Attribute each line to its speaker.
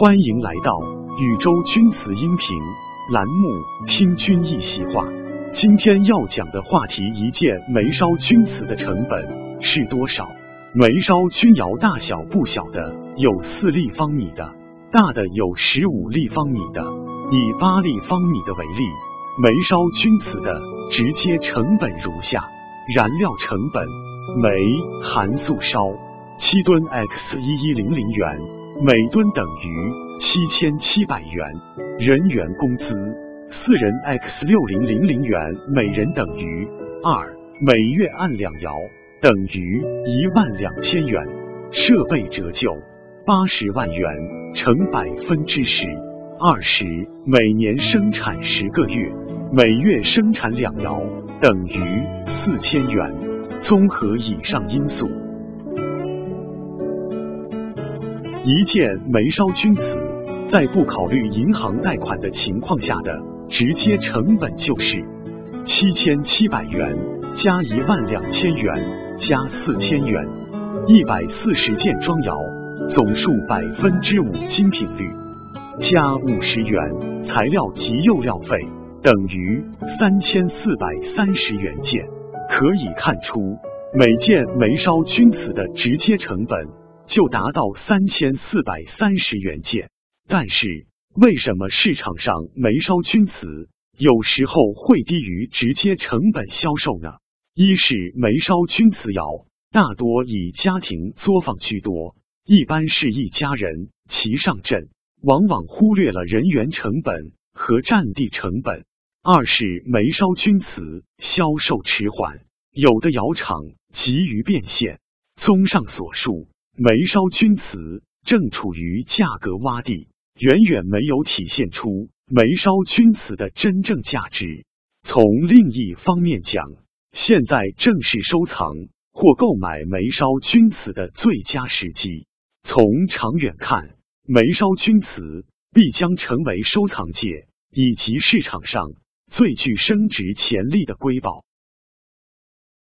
Speaker 1: 欢迎来到宇宙钧瓷音频栏目，听君一席话。今天要讲的话题，一件煤烧钧瓷的成本是多少？煤烧钧窑大小不小的有四立方米的，大的有十五立方米的。以八立方米的为例，煤烧钧瓷的直接成本如下：燃料成本，煤含素烧七吨 x 一一零零元。每吨等于七千七百元，人员工资四人 x 六零零零元，每人等于二，每月按两窑等于一万两千元，设备折旧八十万元乘百分之十，二十，每年生产十个月，每月生产两窑等于四千元，综合以上因素。一件煤烧钧瓷，在不考虑银行贷款的情况下的直接成本就是七千七百元加一万两千元加四千元，一百四十件装窑，总数百分之五精品率，加五十元材料及釉料费，等于三千四百三十元件。可以看出，每件煤烧钧瓷的直接成本。就达到三千四百三十元件，但是为什么市场上煤烧钧瓷有时候会低于直接成本销售呢？一是煤烧钧瓷窑大多以家庭作坊居多，一般是一家人齐上阵，往往忽略了人员成本和占地成本；二是煤烧钧瓷销售迟缓，有的窑厂急于变现。综上所述。煤烧钧瓷正处于价格洼地，远远没有体现出煤烧钧瓷的真正价值。从另一方面讲，现在正是收藏或购买煤烧钧瓷的最佳时机。从长远看，煤烧钧瓷必将成为收藏界以及市场上最具升值潜力的瑰宝。